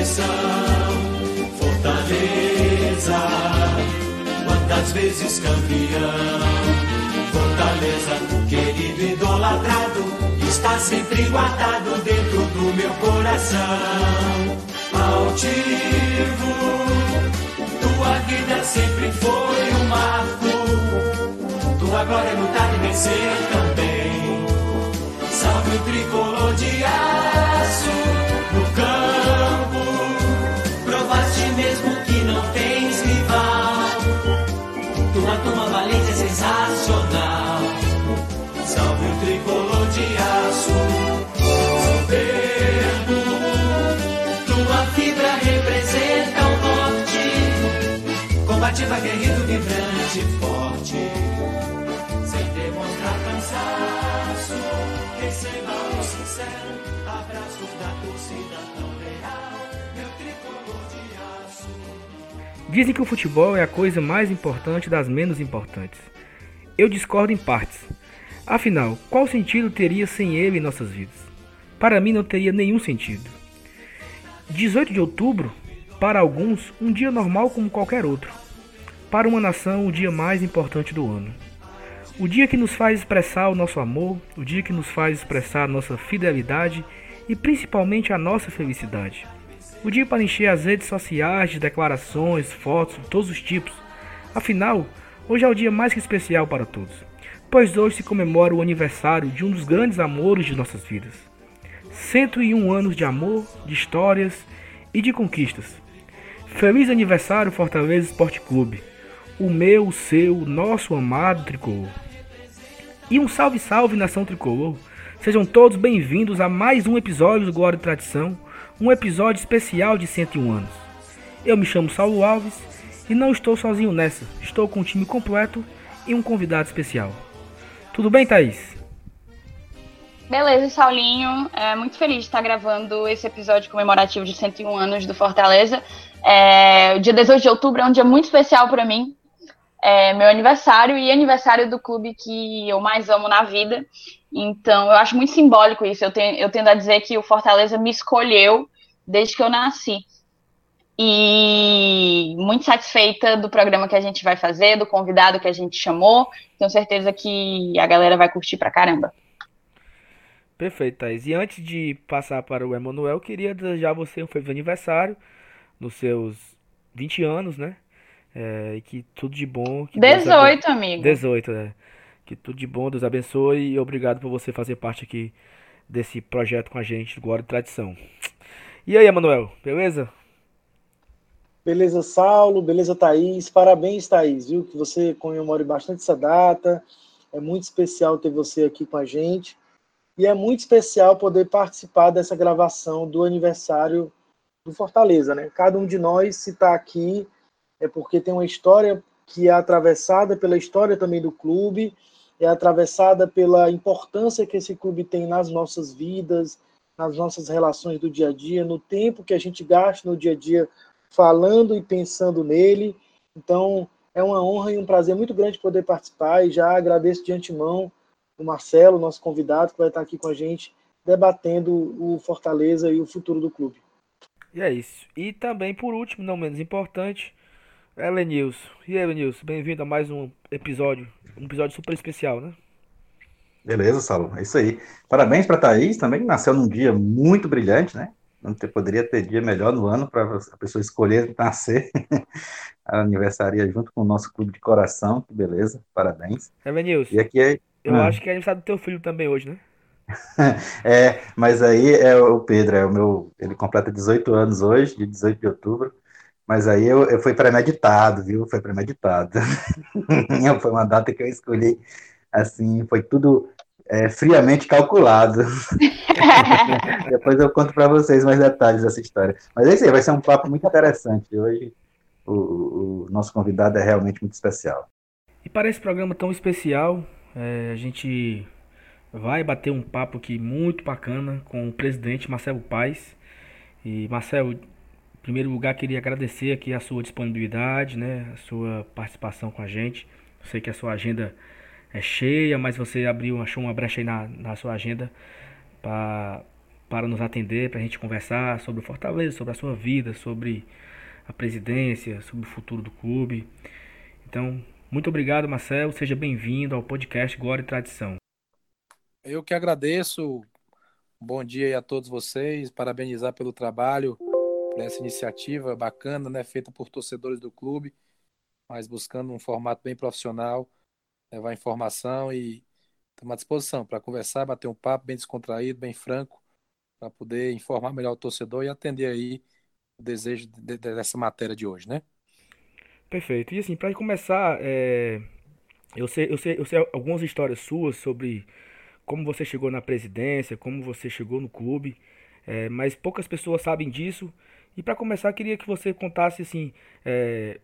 tradição. Fortaleza, quantas vezes campeão. Fortaleza, querido idolatrado, está sempre guardado dentro do meu coração. Altivo, tua vida sempre foi um marco. Tua glória é lutar e vencer também. Salve o tricolor de aço sensacional. Salve o tricolor de aço. Soberbo. Tua fibra representa o norte. Combativa, guerreiro, vibrante, forte. Sem demonstrar cansaço. Receba o sincero abraço da torcida tão leal. Meu tricolor de aço. Dizem que o futebol é a coisa mais importante das menos importantes. Eu discordo em partes. Afinal, qual sentido teria sem ele em nossas vidas? Para mim não teria nenhum sentido. 18 de outubro, para alguns, um dia normal como qualquer outro. Para uma nação, o dia mais importante do ano. O dia que nos faz expressar o nosso amor, o dia que nos faz expressar a nossa fidelidade e principalmente a nossa felicidade. O dia para encher as redes sociais de declarações, fotos de todos os tipos. Afinal, hoje é o dia mais que especial para todos, pois hoje se comemora o aniversário de um dos grandes amores de nossas vidas. 101 anos de amor, de histórias e de conquistas. Feliz aniversário Fortaleza Esporte Clube, o meu, o seu, nosso amado tricolor. E um salve salve nação tricolor. Sejam todos bem-vindos a mais um episódio do Glória e Tradição, um episódio especial de 101 anos. Eu me chamo Saulo Alves e não estou sozinho nessa, estou com um time completo e um convidado especial. Tudo bem, Thaís? Beleza, Saulinho. É muito feliz de estar gravando esse episódio comemorativo de 101 anos do Fortaleza. É, o dia 18 de outubro é um dia muito especial para mim. É meu aniversário e aniversário do clube que eu mais amo na vida. Então, eu acho muito simbólico isso. Eu, tenho, eu tendo a dizer que o Fortaleza me escolheu desde que eu nasci. E muito satisfeita do programa que a gente vai fazer, do convidado que a gente chamou. Tenho certeza que a galera vai curtir pra caramba. Perfeito, Thaís. E antes de passar para o Emanuel, queria desejar a você um feliz aniversário nos seus 20 anos, né? É, e que tudo de bom. Que Deus 18, amigo. 18, né? Que tudo de bom, Deus abençoe e obrigado por você fazer parte aqui desse projeto com a gente, Glória e Tradição. E aí, Emanuel, beleza? Beleza, Saulo, beleza, Thaís. Parabéns, Thaís, viu? Que você comemore bastante essa data. É muito especial ter você aqui com a gente. E é muito especial poder participar dessa gravação do aniversário do Fortaleza, né? Cada um de nós, se está aqui, é porque tem uma história que é atravessada pela história também do clube, é atravessada pela importância que esse clube tem nas nossas vidas, nas nossas relações do dia a dia, no tempo que a gente gasta no dia a dia falando e pensando nele. Então, é uma honra e um prazer muito grande poder participar e já agradeço de antemão o Marcelo, nosso convidado, que vai estar aqui com a gente debatendo o Fortaleza e o futuro do clube. E é isso. E também, por último, não menos importante, Elenilson. E aí, Elenilson, bem-vindo a mais um episódio, um episódio super especial, né? Beleza, Saulo, é isso aí. Parabéns para a Thaís também, que nasceu num dia muito brilhante, né? Não ter, poderia ter dia melhor no ano para a pessoa escolher nascer. a aniversaria junto com o nosso clube de coração, que beleza, parabéns. Elenilson, E aqui é. eu Ah. acho que é aniversário do teu filho também hoje, né? É, mas aí é o Pedro, é o meu. Ele completa 18 anos hoje, de 18 de outubro. Mas aí eu, eu fui premeditado, viu? Foi premeditado. Foi uma data que eu escolhi, assim, foi tudo é, friamente calculado. Depois eu conto para vocês mais detalhes dessa história. Mas é isso aí, vai ser um papo muito interessante. Hoje o, o nosso convidado é realmente muito especial. E para esse programa tão especial, é, a gente vai bater um papo aqui muito bacana com o presidente Marcelo Paes. E Marcelo, em primeiro lugar, queria agradecer aqui a sua disponibilidade, né, a sua participação com a gente. Eu sei que a sua agenda é cheia, mas você abriu, achou uma brecha aí na, na sua agenda para nos atender, para a gente conversar sobre o Fortaleza, sobre a sua vida, sobre a presidência, sobre o futuro do clube. Então, muito obrigado, Marcelo. Seja bem-vindo ao podcast Glória e Tradição. Eu que agradeço. Bom dia a todos vocês. Parabenizar pelo trabalho, por essa iniciativa bacana, né, feita por torcedores do clube, mas buscando um formato bem profissional, levar informação e estamos à disposição para conversar, bater um papo bem descontraído, bem franco, para poder informar melhor o torcedor e atender aí o desejo de, de, dessa matéria de hoje, né? Perfeito. E assim, para começar, é... eu, sei, eu, sei, eu sei algumas histórias suas sobre como você chegou na presidência, como você chegou no clube, é, mas poucas pessoas sabem disso. E para começar, queria que você contasse assim, é,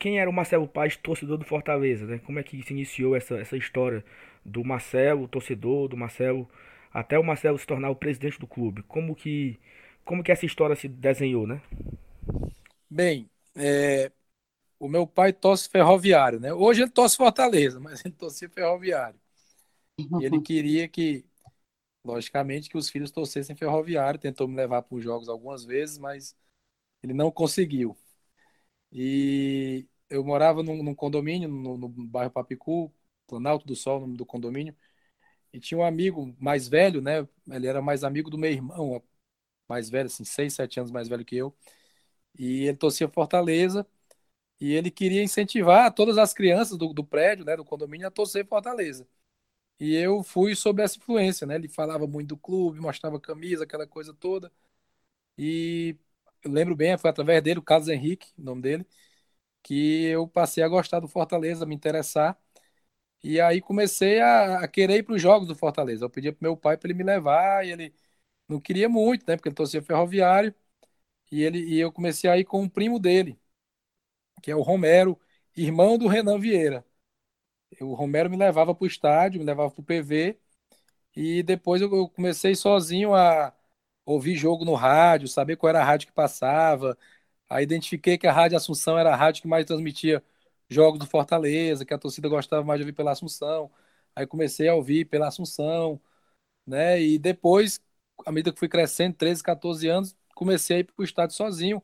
quem era o Marcelo Paz, torcedor do Fortaleza, né? Como é que se iniciou essa, essa história do Marcelo, torcedor, do Marcelo, até o Marcelo se tornar o presidente do clube? Como que, como que essa história se desenhou, né? Bem, é, o meu pai torce ferroviário, né? Hoje ele torce Fortaleza, mas ele torcia ferroviário. E ele queria que, logicamente, que os filhos torcessem ferroviário. Tentou me levar para os jogos algumas vezes, mas ele não conseguiu. E eu morava num, num condomínio, no, no, bairro Papicu, Planalto do Sol, nome do condomínio. E tinha um amigo mais velho, né? Ele era mais amigo do meu irmão, mais velho, assim, seis, sete anos mais velho que eu. E ele torcia Fortaleza e ele queria incentivar todas as crianças do, do prédio, né, do condomínio, a torcer Fortaleza. E eu fui sob essa influência, né? Ele falava muito do clube, mostrava camisa, aquela coisa toda. E eu lembro bem, foi através dele, o Carlos Henrique, o nome dele, que eu passei a gostar do Fortaleza, me interessar. E aí comecei a, a querer ir para os jogos do Fortaleza. Eu pedia para meu pai para ele me levar, e ele não queria muito, né? Porque ele torcia ferroviário. E, ele, e eu comecei a ir com um primo dele, que é o Romero, irmão do Renan Vieira. O Romero me levava para o estádio, me levava para o PV, e depois eu comecei sozinho a ouvir jogo no rádio, saber qual era a rádio que passava. Aí identifiquei que a Rádio Assunção era a rádio que mais transmitia jogos do Fortaleza, que a torcida gostava mais de ouvir pela Assunção. Aí comecei a ouvir pela Assunção, né? E depois, à medida que fui crescendo, 13, 14 anos, comecei a ir para o estádio sozinho,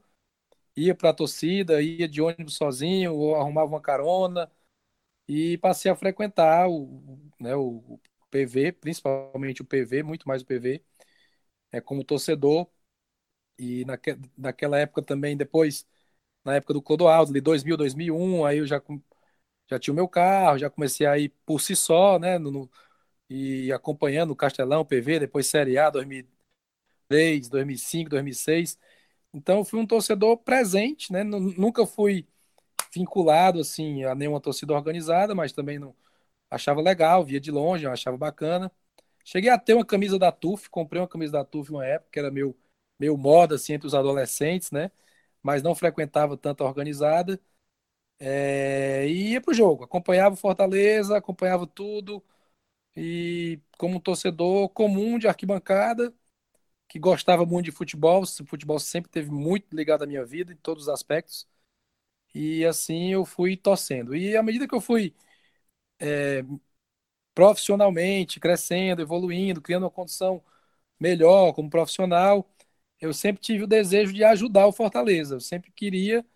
ia para a torcida, ia de ônibus sozinho, ou arrumava uma carona e passei a frequentar o, né, o PV, principalmente o PV, muito mais o PV, é, como torcedor. E naque, naquela época também, depois, na época do Clodoaldo, ali 2000, 2001, aí eu já, já tinha o meu carro, já comecei a ir por si só, né, no, e acompanhando o Castelão, PV, depois Série A, 2003, 2005, 2006. Então, fui um torcedor presente, né? Nunca fui vinculado assim a nenhuma torcida organizada, mas também não achava legal, via de longe, achava bacana. Cheguei a ter uma camisa da TUF, comprei uma camisa da TUF uma época, que era meu, meu moda assim, entre os adolescentes, né? Mas não frequentava tanto a organizada. É, e ia pro jogo, acompanhava o Fortaleza, acompanhava tudo. E como um torcedor comum de arquibancada, que gostava muito de futebol, o futebol sempre teve muito ligado à minha vida, em todos os aspectos. E assim eu fui torcendo. E à medida que eu fui é, profissionalmente crescendo, evoluindo, criando uma condição melhor como profissional, eu sempre tive o desejo de ajudar o Fortaleza. Eu sempre queria,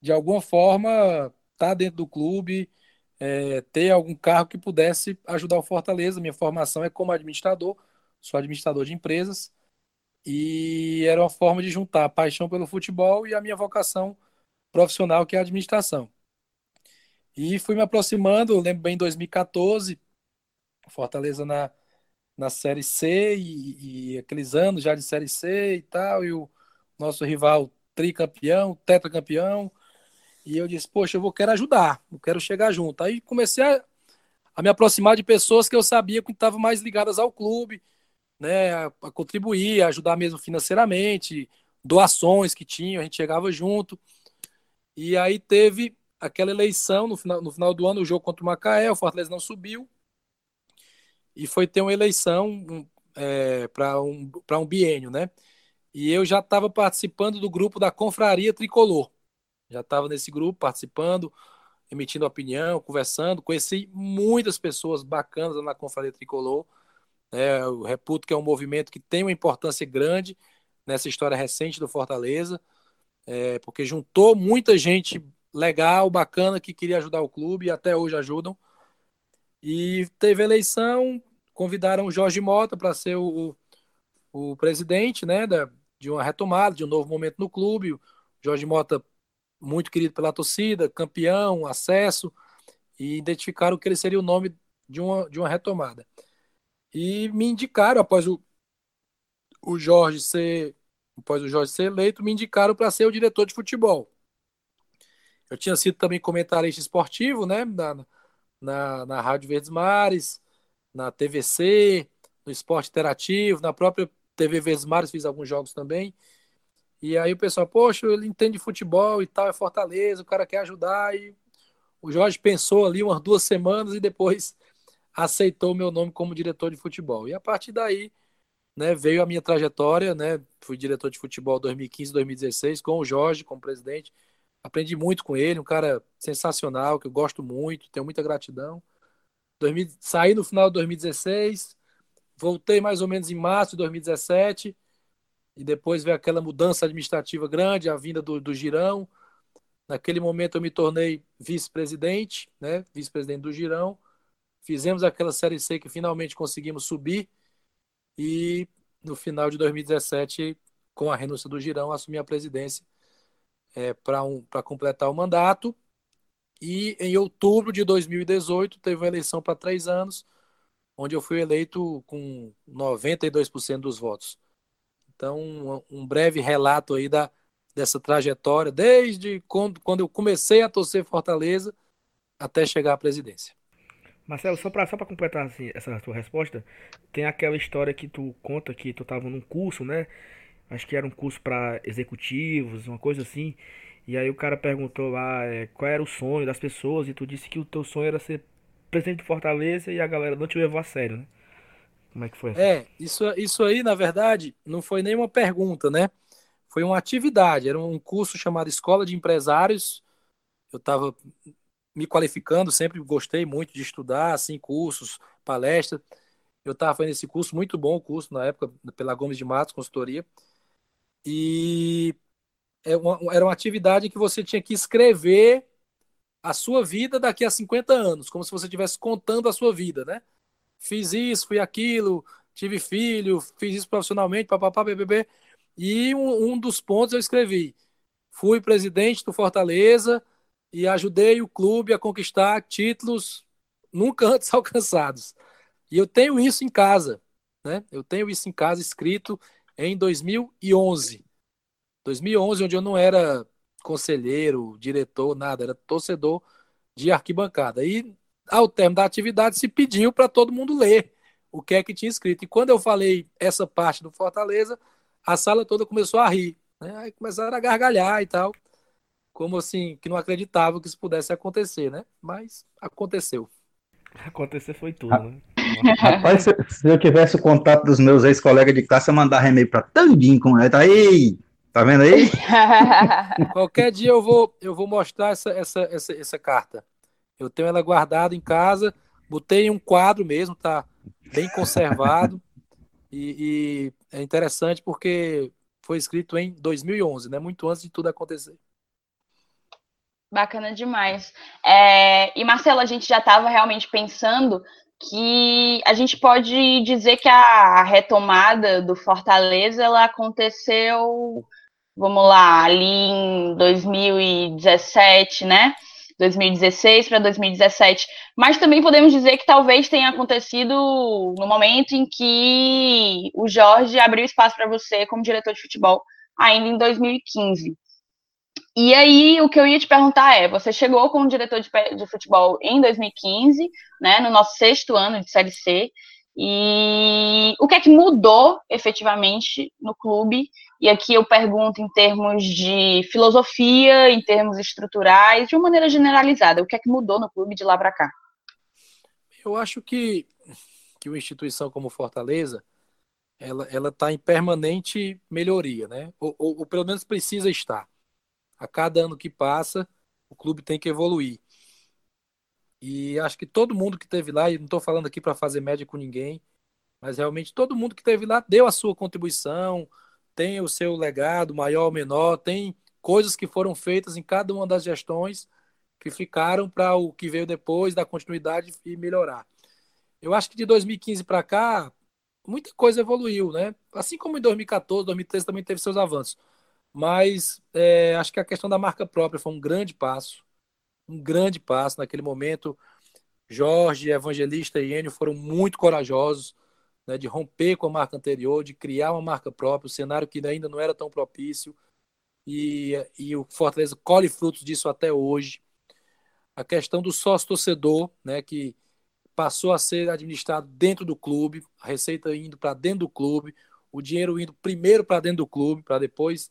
de alguma forma, estar tá dentro do clube, é, ter algum cargo que pudesse ajudar o Fortaleza. Minha formação é como administrador, sou administrador de empresas, e era uma forma de juntar a paixão pelo futebol e a minha vocação profissional, que é a administração. E fui me aproximando, eu lembro bem em 2014, Fortaleza na, na Série C e, e, aqueles anos já de Série C e tal, e o nosso rival tricampeão, tetracampeão, e eu disse, poxa, eu vou quero ajudar, eu quero chegar junto. Aí comecei a, a me aproximar de pessoas que eu sabia que estavam mais ligadas ao clube, né, a, a contribuir, a ajudar mesmo financeiramente, doações que tinham, a gente chegava junto. E aí teve aquela eleição no final, no final do ano, o jogo contra o Macaé, o Fortaleza não subiu. E foi ter uma eleição é, para um, um biênio, né? E eu já estava participando do grupo da Confraria Tricolor. Já estava nesse grupo participando, emitindo opinião, conversando. Conheci muitas pessoas bacanas na Confraria Tricolor. Né? Eu reputo que é um movimento que tem uma importância grande nessa história recente do Fortaleza, é, porque juntou muita gente legal, bacana, que queria ajudar o clube e até hoje ajudam. E teve eleição, convidaram o Jorge Mota para ser o, o presidente né, da, de uma retomada, de um novo momento no clube. Jorge Mota, muito querido pela torcida, campeão, acesso, e identificaram que ele seria o nome de uma, de uma retomada. E me indicaram, após o, o Jorge ser após o Jorge ser eleito, me indicaram para ser o diretor de futebol. Eu tinha sido também comentarista esportivo, né, na, na, na Rádio Verdes Mares, na TVC, no Esporte Interativo, na própria TV Verdes Mares fiz alguns jogos também. E aí o pessoal, poxa, ele entende futebol e tal, é Fortaleza, o cara quer ajudar. E o Jorge pensou ali umas duas semanas e depois aceitou o meu nome como diretor de futebol. E a partir daí, né, veio a minha trajetória, né? Fui diretor de futebol 2015, 2016 com o Jorge como presidente. Aprendi muito com ele, um cara sensacional que eu gosto muito, tenho muita gratidão. 2000, saí no final de 2016, voltei mais ou menos em março de 2017 e depois veio aquela mudança administrativa grande, a vinda do, do Girão. Naquele momento eu me tornei vice-presidente, né? Vice-presidente do Girão. Fizemos aquela série C que finalmente conseguimos subir e no final de 2017, com a renúncia do Girão, assumi a presidência é, para um, completar o mandato. E em outubro de 2018 teve uma eleição para três anos, onde eu fui eleito com 92% dos votos. Então, um, breve relato aí da, dessa trajetória, desde quando, quando eu comecei a torcer Fortaleza até chegar à presidência. Marcelo, só para completar assim, essa tua resposta, tem aquela história que tu conta que tu tava num curso, né? Acho que era um curso para executivos, uma coisa assim. E aí o cara perguntou lá é, qual era o sonho das pessoas e tu disse que o teu sonho era ser presidente de Fortaleza e a galera não te levou a sério, né? Como é que foi? É, isso, isso aí, na verdade, não foi nenhuma pergunta, né? Foi uma atividade, era um curso chamado Escola de Empresários. Eu estava me qualificando, sempre gostei muito de estudar, assim, cursos, palestras. Eu estava fazendo esse curso, muito bom o curso na época, pela Gomes de Matos, consultoria. E era uma atividade que você tinha que escrever a sua vida daqui a 50 anos, como se você estivesse contando a sua vida, né? Fiz isso, fui aquilo, tive filho, fiz isso profissionalmente, papapá, bbb. E um, um dos pontos eu escrevi: fui presidente do Fortaleza, e ajudei o clube a conquistar títulos nunca antes alcançados. E eu tenho isso em casa, né? Eu tenho isso em casa escrito em 2011. 2011, onde eu não era conselheiro, diretor, nada, era torcedor de arquibancada. E ao término da atividade se pediu para todo mundo ler o que é que tinha escrito. E quando eu falei essa parte do Fortaleza, a sala toda começou a rir. Né? Aí começaram a gargalhar e tal como assim, que não acreditava que isso pudesse acontecer, né? Mas aconteceu. Acontecer foi tudo, né? Rapaz, se, se, eu tivesse o contato dos meus ex-colegas de classe, eu mandar e-mail para Tandinho com ele. Tá aí! Tá vendo aí? Qualquer dia eu vou, eu vou mostrar essa, essa, essa, essa carta. Eu tenho ela guardada em casa, botei em um quadro mesmo, tá bem conservado. e, e é interessante porque foi escrito em 2011, né? Muito antes de tudo acontecer. Bacana demais. É, e Marcelo, a gente já estava realmente pensando que a gente pode dizer que a retomada do Fortaleza ela aconteceu, vamos lá, ali em 2017, né? 2016 para 2017. Mas também podemos dizer que talvez tenha acontecido no momento em que o Jorge abriu espaço para você como diretor de futebol, ainda em 2015. E aí, o que eu ia te perguntar é: você chegou como diretor de, de futebol em 2015, né, no nosso sexto ano de Série C, e o que é que mudou efetivamente no clube? E aqui eu pergunto em termos de filosofia, em termos estruturais, de uma maneira generalizada, o que é que mudou no clube de lá para cá? Eu acho que, que uma instituição como Fortaleza, ela está em permanente melhoria, né? Ou, ou, ou pelo menos precisa estar a cada ano que passa, o clube tem que evoluir. E acho que todo mundo que teve lá, e não estou falando aqui para fazer média com ninguém, Mas realmente todo mundo que esteve lá deu a sua contribuição, tem o seu legado, maior ou menor, tem coisas que foram feitas em cada uma das gestões que ficaram para o que veio depois, dar continuidade e melhorar. Eu acho que de 2015 para cá, muita coisa evoluiu, né? Assim como em 2014, 2013 também teve seus avanços. Mas é, acho que a questão da marca própria foi um grande passo, um grande passo naquele momento. Jorge, Evangelista e Enio foram muito corajosos né, de romper com a marca anterior, de criar uma marca própria, um cenário que ainda não era tão propício. E, e o Fortaleza colhe frutos disso até hoje. A questão do sócio-torcedor, né, que passou a ser administrado dentro do clube, a receita indo para dentro do clube, o dinheiro indo primeiro para dentro do clube, para depois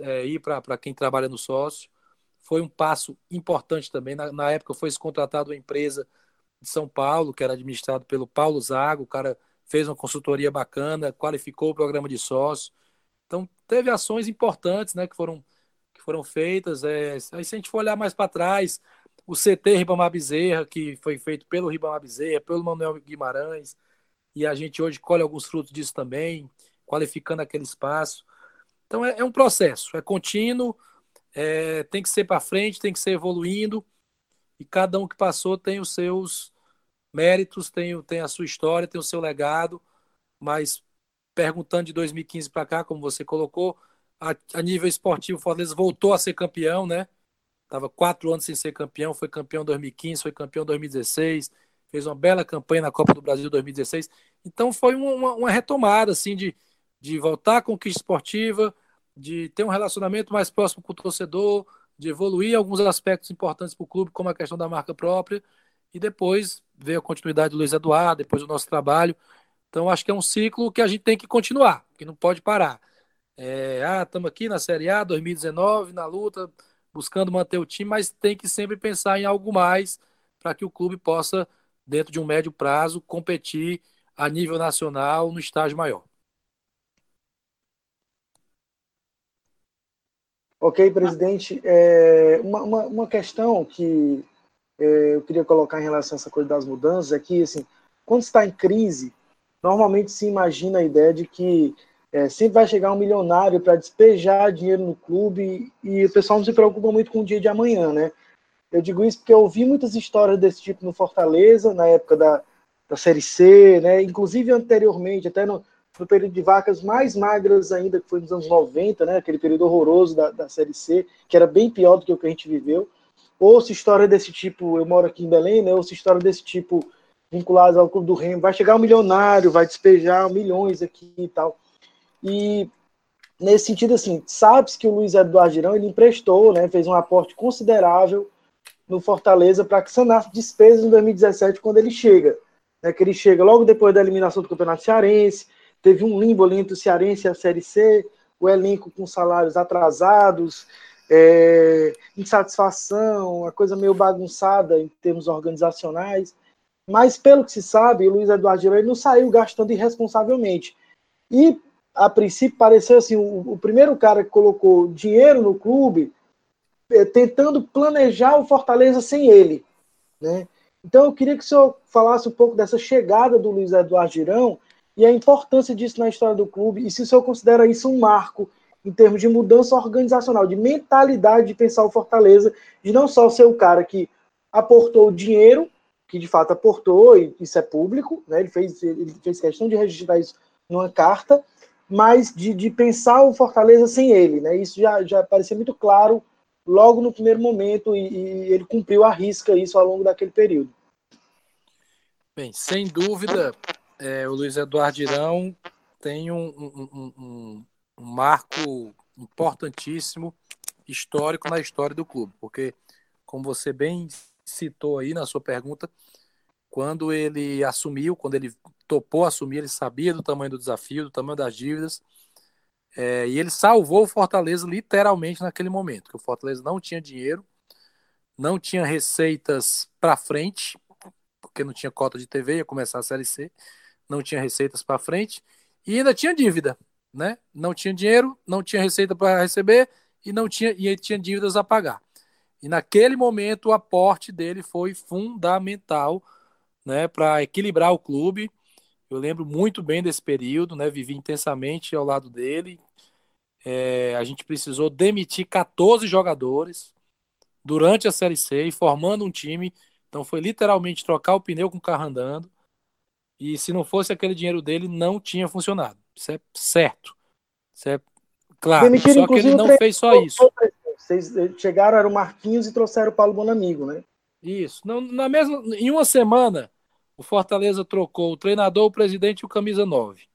é, ir para quem trabalha no sócio. Foi um passo importante também. Na, na época foi contratado uma empresa de São Paulo, que era administrado pelo Paulo Zago, o cara fez uma consultoria bacana, qualificou o programa de sócio. Então, teve ações importantes né, que, foram, que foram feitas. É, aí, se a gente for olhar mais para trás, o CT Ribamar Bezerra, que foi feito pelo Ribamar Bezerra, pelo Manuel Guimarães, e a gente hoje colhe alguns frutos disso também, qualificando aquele espaço. Então, é, é um processo, é contínuo, é, tem que ser para frente, tem que ser evoluindo, e cada um que passou tem os seus méritos, tem, tem a sua história, tem o seu legado, mas perguntando de 2015 para cá, como você colocou, a, a, nível esportivo, o Fortaleza voltou a ser campeão, né? Tava quatro anos sem ser campeão, foi campeão em 2015, foi campeão em 2016, fez uma bela campanha na Copa do Brasil 2016. Então foi uma, uma retomada assim de, de voltar à conquista esportiva, de ter um relacionamento mais próximo com o torcedor, de evoluir alguns aspectos importantes para o clube, como a questão da marca própria, e depois veio a continuidade do Luiz Eduardo, depois o nosso trabalho. Então, acho que é um ciclo que a gente tem que continuar, que não pode parar. É, ah, estamos aqui na Série A 2019, na luta, buscando manter o time, mas tem que sempre pensar em algo mais para que o clube possa, dentro de um médio prazo, competir a nível nacional no estágio maior. Ok, presidente. É, uma, uma, uma questão que eu queria colocar em relação a essa coisa das mudanças é que, assim, quando está em crise, normalmente se imagina a ideia de que é, sempre vai chegar um milionário para despejar dinheiro no clube e o pessoal não se preocupa muito com o dia de amanhã, né? Eu digo isso porque eu ouvi muitas histórias desse tipo no Fortaleza, na época da, da Série C, né? Inclusive anteriormente, até no, no período de vacas mais magras ainda, que foi nos anos 90, né? Aquele período horroroso da, da Série C, que era bem pior do que o que a gente viveu ouço história desse tipo, eu moro aqui em Belém, né? Ouço história desse tipo vinculadas ao Clube do Remo, vai chegar um milionário, vai despejar milhões aqui e tal. E nesse sentido, assim, sabe-se que o Luiz Eduardo Girão, ele emprestou, né? Fez um aporte considerável no Fortaleza para que sanasse despesas em 2017 quando ele chega. Né, que ele chega logo depois da eliminação do Campeonato Cearense, teve um limbo ali entre o Cearense e a Série C, o elenco com salários atrasados, é, insatisfação, uma coisa meio bagunçada em termos organizacionais. Mas, pelo que se sabe, o Luiz Eduardo Girão não saiu gastando irresponsavelmente. E, a princípio, pareceu assim: o, o primeiro cara que colocou dinheiro no clube, é, tentando planejar o Fortaleza sem ele. Né? Então, eu queria que o senhor falasse um pouco dessa chegada do Luiz Eduardo Girão e a importância disso na história do clube, e se o senhor considera isso um marco em termos de mudança organizacional, de mentalidade de pensar o Fortaleza, de não só ser o cara que aportou dinheiro, que de fato aportou, e isso é público, né? ele, fez, ele fez questão de registrar isso numa carta, mas de, de pensar o Fortaleza sem ele. Né? Isso já, já parecia muito claro logo no primeiro momento, e, e ele cumpriu a risca isso ao longo daquele período. Bem, sem dúvida, é, o Luiz Eduardo Irão tem um, um, um, um marco importantíssimo, histórico na história do clube, porque, como você bem citou aí na sua pergunta, quando ele assumiu, quando ele topou assumir, ele sabia do tamanho do desafio, do tamanho das dívidas, é, e ele salvou o Fortaleza literalmente naquele momento, que o Fortaleza não tinha dinheiro, não tinha receitas para frente, porque não tinha cota de TV, ia começar a Série C, não tinha receitas para frente, e ainda tinha dívida né? Não tinha dinheiro, não tinha receita para receber e não tinha e tinha dívidas a pagar. E naquele momento o aporte dele foi fundamental, né, para equilibrar o clube Eu lembro muito bem desse período, né? Vivi intensamente ao lado dele. É, a gente precisou demitir 14 jogadores durante a Série C e formando um time. Então foi literalmente trocar o pneu com o carro andando. E se não fosse aquele dinheiro dele, não tinha funcionado. Isso é certo. Isso é claro. Demitiram, só que ele não fez só isso. Vocês chegaram, era o Marquinhos e trouxeram o Paulo Bonamigo, né? Isso. Não, na mesma, em uma semana, o Fortaleza trocou o treinador, o presidente e o camisa 9.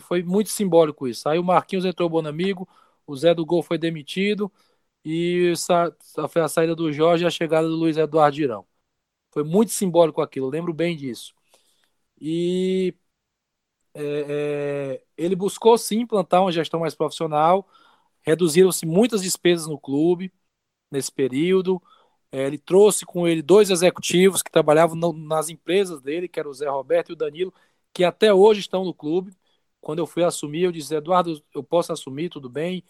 Foi muito simbólico isso. Aí o Marquinhos entrou o Bonamigo, o Zé do Gol foi demitido e foi a saída do Jorge e a chegada do Luiz Eduardo Girão. Foi muito simbólico aquilo, lembro bem disso. E é, é, ele buscou sim implantar uma gestão mais profissional, reduziram-se muitas despesas no clube nesse período. É, ele trouxe com ele dois executivos que trabalhavam no, nas empresas dele, que era o Zé Roberto e o Danilo, que até hoje estão no clube. Quando eu fui assumir, eu disse, Eduardo, eu posso assumir, tudo bem,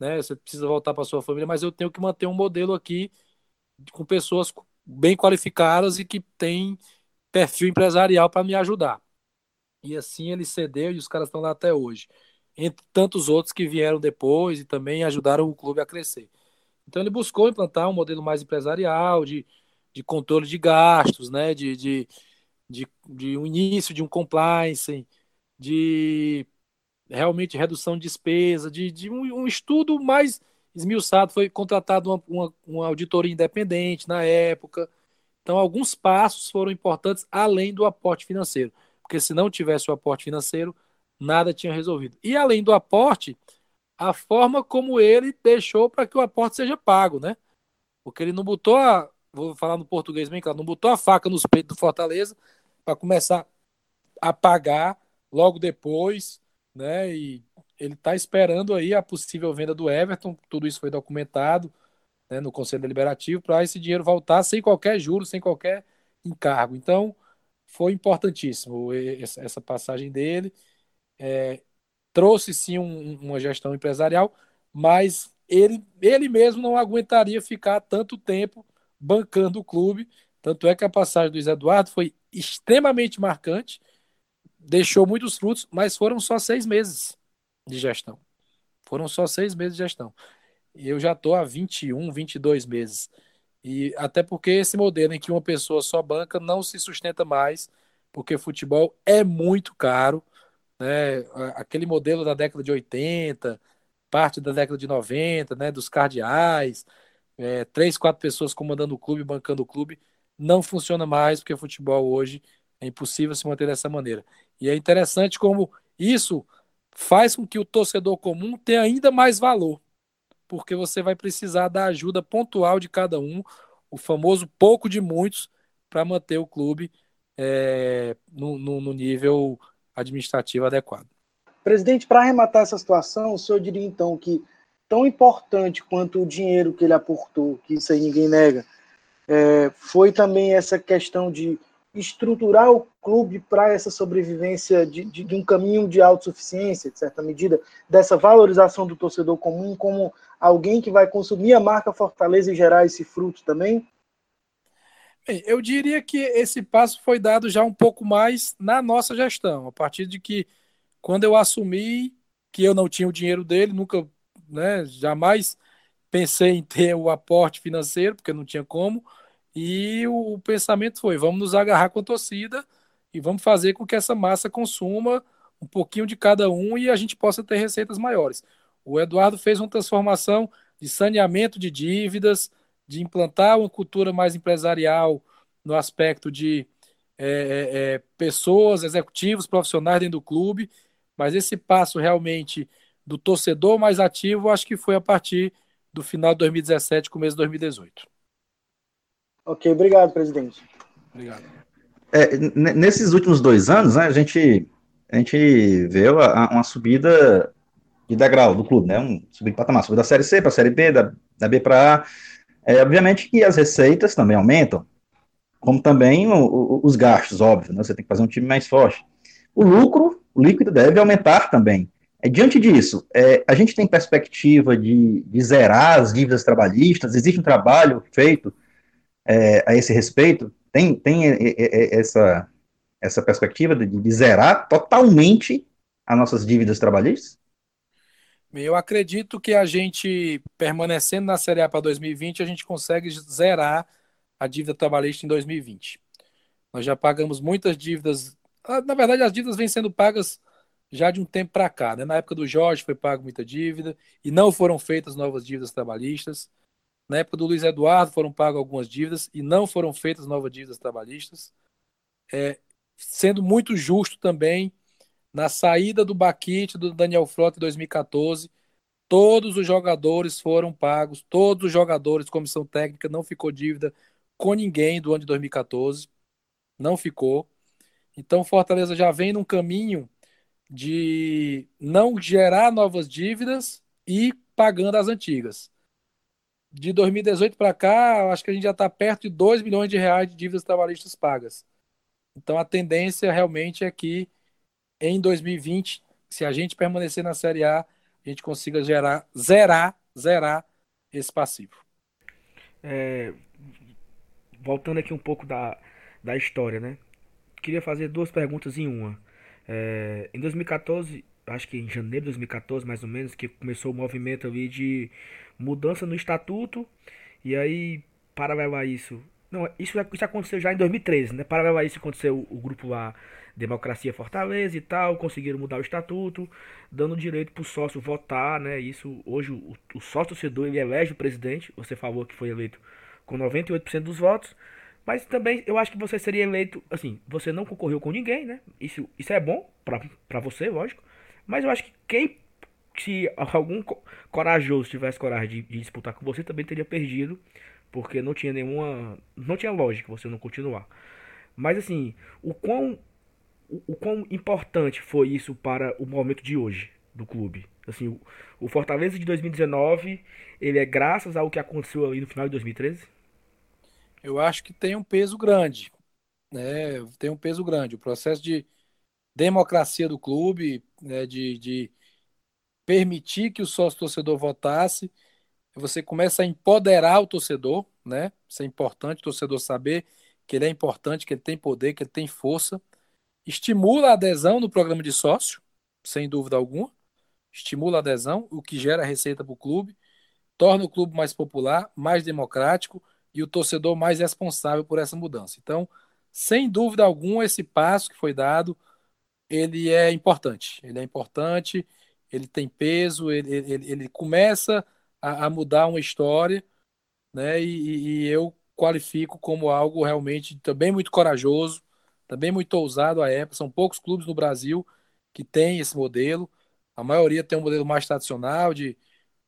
né? Você precisa voltar para sua família, mas eu tenho que manter um modelo aqui com pessoas bem qualificadas e que têm perfil empresarial para me ajudar. E assim ele cedeu e os caras estão lá até hoje. Entre tantos outros que vieram depois e também ajudaram o clube a crescer. Então ele buscou implantar um modelo mais empresarial, de, de controle de gastos, né? de, de, de, de um início de um compliance, de realmente redução de despesa, de, de um, um estudo mais esmiuçado. Foi contratado uma, uma, uma auditoria independente na época. Então, alguns passos foram importantes além do aporte financeiro, porque se não tivesse o aporte financeiro, nada tinha resolvido. E além do aporte, a forma como ele deixou para que o aporte seja pago, né? Porque ele não botou a, vou falar no português bem claro, não botou a faca nos peitos do Fortaleza para começar a pagar logo depois, né? E ele está esperando aí a possível venda do Everton, tudo isso foi documentado né, no Conselho Deliberativo para esse dinheiro voltar sem qualquer juro, sem qualquer encargo. Então, foi importantíssimo essa passagem dele. É, trouxe sim um, uma gestão empresarial, mas ele, ele mesmo não aguentaria ficar tanto tempo bancando o clube. Tanto é que a passagem do Zé Eduardo foi extremamente marcante, deixou muitos frutos, mas foram só seis meses de gestão. Foram só seis meses de gestão. Eu já estou há 21, 22 meses. E até porque esse modelo em que uma pessoa só banca não se sustenta mais, porque futebol é muito caro né? Aquele modelo da década de 80, parte da década de 90, né? Dos cardeais, é, três, quatro pessoas comandando o clube, bancando o clube, não funciona mais, porque futebol hoje é impossível se manter dessa maneira. E é interessante como isso faz com que o torcedor comum tenha ainda mais valor, porque você vai precisar da ajuda pontual de cada um, o famoso pouco de muitos, para manter o clube é, no, no, no nível administrativo adequado. Presidente, para arrematar essa situação, o senhor diria então que tão importante quanto o dinheiro que ele aportou, que isso aí ninguém nega, é, foi também essa questão de estruturar o clube para essa sobrevivência de, de, de, um caminho de autossuficiência, de certa medida, dessa valorização do torcedor comum como alguém que vai consumir a marca Fortaleza e gerar esse fruto também? Bem, eu diria que esse passo foi dado já um pouco mais na nossa gestão, a partir de que, quando eu assumi que eu não tinha o dinheiro dele, nunca, né, jamais pensei em ter o aporte financeiro, porque não tinha como, e o pensamento foi: vamos nos agarrar com a torcida e vamos fazer com que essa massa consuma um pouquinho de cada um e a gente possa ter receitas maiores. O Eduardo fez uma transformação de saneamento de dívidas, de implantar uma cultura mais empresarial no aspecto de é, é, é, pessoas, executivos, profissionais dentro do clube, mas esse passo realmente do torcedor mais ativo, acho que foi a partir do final de 2017, começo de 2018. Ok, obrigado, presidente. Obrigado. É, nesses últimos dois anos, né, a gente a gente vê uma subida de degrau do clube, né? Um subir de patamar, subir da série C para a série B, da, da B para A. É, obviamente que as receitas também aumentam, como também o, o, os gastos, óbvio, né? você tem que fazer um time mais forte. O lucro, o líquido deve aumentar também. É, diante disso, é, a gente tem perspectiva de, de, zerar as dívidas trabalhistas? Existe um trabalho feito é, a esse respeito? Tem, tem essa, essa perspectiva de, de zerar totalmente as nossas dívidas trabalhistas? Eu acredito que a gente, permanecendo na Série A para 2020, a gente consegue zerar a dívida trabalhista em 2020. Nós já pagamos muitas dívidas. Ah, na verdade, as dívidas vêm sendo pagas já de um tempo para cá. Né? Na época do Jorge foi pago muita dívida e não foram feitas novas dívidas trabalhistas. Na época do Luiz Eduardo foram pagas algumas dívidas e não foram feitas novas dívidas trabalhistas. É, sendo muito justo também, na saída do Baquite do Daniel Frota em 2014, todos os jogadores foram pagos, todos os jogadores, comissão técnica, não ficou dívida com ninguém do ano de 2014, não ficou. Então, Fortaleza já vem num caminho de não gerar novas dívidas e pagando as antigas. De 2018 para cá, acho que a gente já está perto de 2 milhões de reais de dívidas trabalhistas pagas. Então a tendência realmente é que em 2020, se a gente permanecer na Série A, a gente consiga gerar, zerar, zerar esse passivo. É, voltando aqui um pouco da, da história, né? Queria fazer duas perguntas em uma. É, em 2014, acho que em janeiro de 2014, mais ou menos, que começou o movimento ali de mudança no estatuto. E aí, paralelo a isso. Não, isso, isso aconteceu já em 2013, né? Paralelo a isso aconteceu o, grupo lá, Democracia Fortaleza e tal, conseguiram mudar o estatuto, dando direito para o sócio votar, né? Isso hoje o, o sócio torcedor ele elege o presidente. Você falou que foi eleito com 98% dos votos. Mas também eu acho que você seria eleito, assim, você não concorreu com ninguém, né? Isso, isso é bom para você, lógico. Mas eu acho que quem, se algum corajoso tivesse coragem de, de, disputar com você, também teria perdido, porque não tinha nenhuma, não tinha lógica você não continuar. Mas assim, o quão, o, quão importante foi isso para o momento de hoje do clube? Assim, o, o Fortaleza de 2019, ele é graças ao que aconteceu ali no final de 2013? eu acho que tem um peso grande. Né? Tem um peso grande. O processo de democracia do clube, né? de, de permitir que o sócio torcedor votasse, você começa a empoderar o torcedor, né? Isso é importante, o torcedor saber que ele é importante, que ele tem poder, que ele tem força. Estimula a adesão no programa de sócio, sem dúvida alguma. Estimula a adesão, o que gera receita para o clube. Torna o clube mais popular, mais democrático, e o torcedor mais responsável por essa mudança. Então, sem dúvida alguma, esse passo que foi dado, ele é importante. Ele é importante, ele tem peso, ele, ele, ele começa a, a, mudar uma história, né? E, e, eu qualifico como algo realmente também muito corajoso, também muito ousado à época. São poucos clubes no Brasil que têm esse modelo. A maioria tem um modelo mais tradicional de,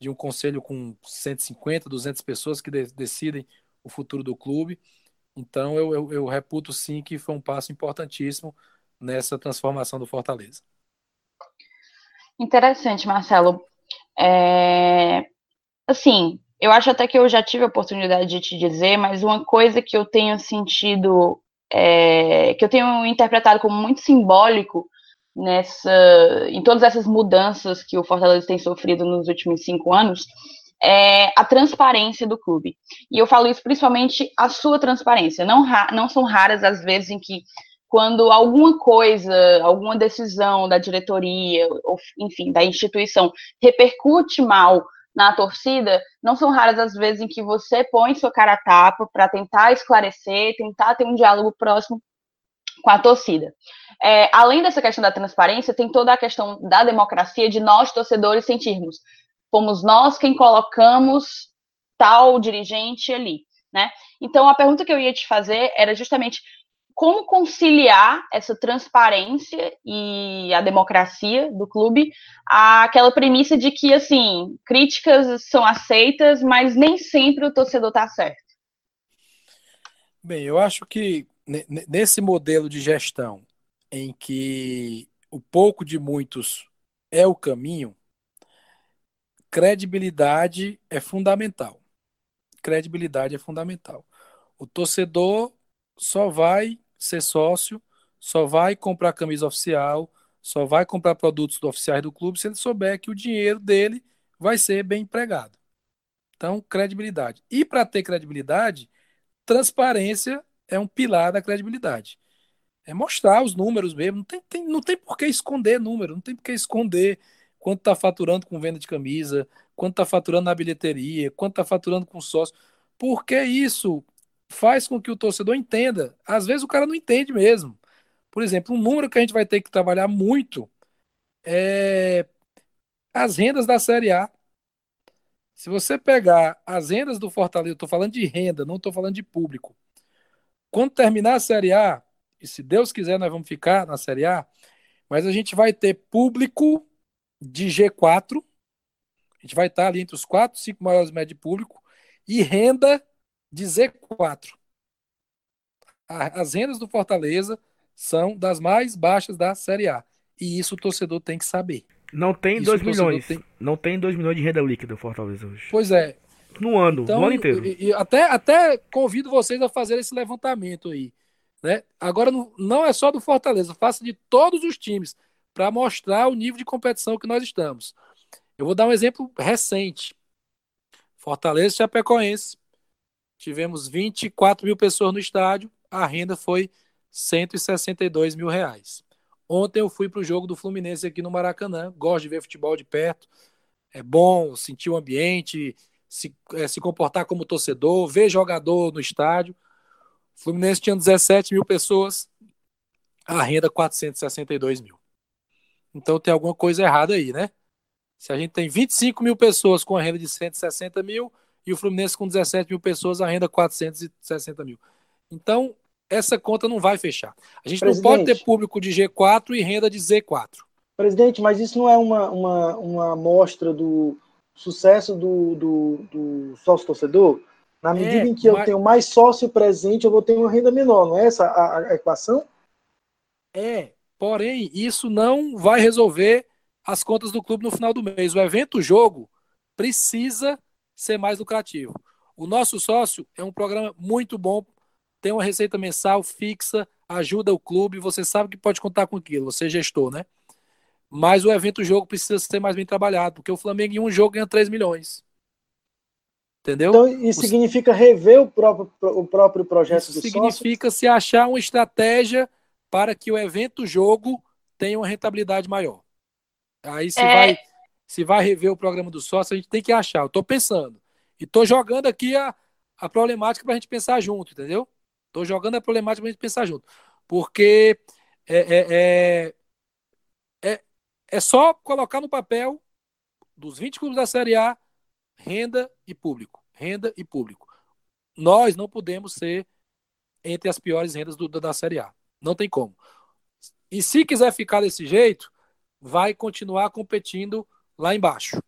de um conselho com 150, 200 pessoas que de, decidem o futuro do clube. Então eu, eu, eu reputo sim que foi um passo importantíssimo nessa transformação do Fortaleza. Interessante, Marcelo. É... Assim, eu acho até que eu já tive a oportunidade de te dizer, mas uma coisa que eu tenho sentido, é... que eu tenho interpretado como muito simbólico nessa, em todas essas mudanças que o Fortaleza tem sofrido nos últimos cinco anos, é a transparência do clube. E eu falo isso principalmente a sua transparência. Não, não são raras as vezes em que, quando alguma coisa, alguma decisão da diretoria, ou, enfim, da instituição, repercute mal na torcida, não são raras as vezes em que você põe sua cara a tapa para tentar esclarecer, tentar ter um diálogo próximo com a torcida. É, além dessa questão da transparência, tem toda a questão da democracia, de nós, torcedores, sentirmos fomos nós quem colocamos tal dirigente ali, né? Então a pergunta que eu ia te fazer era justamente como conciliar essa transparência e a democracia do clube aquela premissa de que assim críticas são aceitas, mas nem sempre o torcedor está certo. Bem, eu acho que nesse modelo de gestão em que o pouco de muitos é o caminho, credibilidade é fundamental. Credibilidade é fundamental. O torcedor só vai ser sócio, só vai comprar camisa oficial, só vai comprar produtos do oficiais do clube se ele souber que o dinheiro dele vai ser bem empregado. Então, credibilidade. E para ter credibilidade, transparência é um pilar da credibilidade. É mostrar os números mesmo. Não tem, tem, não tem por que esconder número, não tem por que esconder quanto está faturando com venda de camisa, quanto está faturando na bilheteria, quanto está faturando com sócio. Porque isso faz com que o torcedor entenda. Às vezes o cara não entende mesmo. Por exemplo, um número que a gente vai ter que trabalhar muito é as rendas da Série A. Se você pegar as rendas do Fortaleza, estou falando de renda, não estou falando de público. Quando terminar a Série A, e se Deus quiser nós vamos ficar na Série A, mas a gente vai ter público de G4, a gente vai estar ali entre os quatro, cinco maiores médios de público, e renda de Z4. As rendas do Fortaleza são das mais baixas da Série A. E isso o torcedor tem que saber. Não tem 2 milhões. Tem... Não tem 2 milhões de renda líquida o Fortaleza hoje. Pois é. No ano, então, no ano inteiro. E, e até, até convido vocês a fazer esse levantamento aí. Né? Agora, não, não é só do Fortaleza, faça de todos os times para mostrar o nível de competição que nós estamos. Eu vou dar um exemplo recente. Fortaleza e Chapecoense. Tivemos 24 mil pessoas no estádio, a renda foi 162 mil reais. Ontem eu fui para o jogo do Fluminense aqui no Maracanã. Gosto de ver futebol de perto. É bom sentir o ambiente, se, é, se comportar como torcedor, ver jogador no estádio. O Fluminense tinha 17 mil pessoas, a renda 462 mil. Então tem alguma coisa errada aí, né? Se a gente tem 25 mil pessoas com a renda de 160 mil e o Fluminense com 17 mil pessoas, a renda 460 mil. Então, essa conta não vai fechar. A gente Presidente, não pode ter público de G4 e renda de Z4. Presidente, mas isso não é uma, uma, uma amostra do sucesso do, do, do sócio torcedor? Na medida é, em que eu tenho mais sócio presente, eu vou ter uma renda menor, não é essa a, a equação? É, porém, isso não vai resolver as contas do clube no final do mês. O evento jogo precisa ser mais lucrativo. O nosso sócio é um programa muito bom tem uma receita mensal fixa, ajuda o clube, você sabe que pode contar com aquilo, você é gestor, né? Mas o evento jogo precisa ser mais bem trabalhado, porque o Flamengo em um jogo ganha 3 milhões. Entendeu? Então, isso o... significa rever o próprio, o próprio projeto isso do significa sócio? se achar uma estratégia para que o evento jogo tenha uma rentabilidade maior. Aí se, é... vai, se vai rever o programa do sócio, a gente tem que achar. Eu estou pensando. E estou jogando aqui a, a problemática para a gente pensar junto, entendeu? Estou jogando a problemática para a gente pensar junto. Porque é, é, é, é, é só colocar no papel dos 20 clubes da Série A renda e público. Renda e público. Nós não podemos ser entre as piores rendas do, da Série A. Não tem como. E se quiser ficar desse jeito, vai continuar competindo lá embaixo.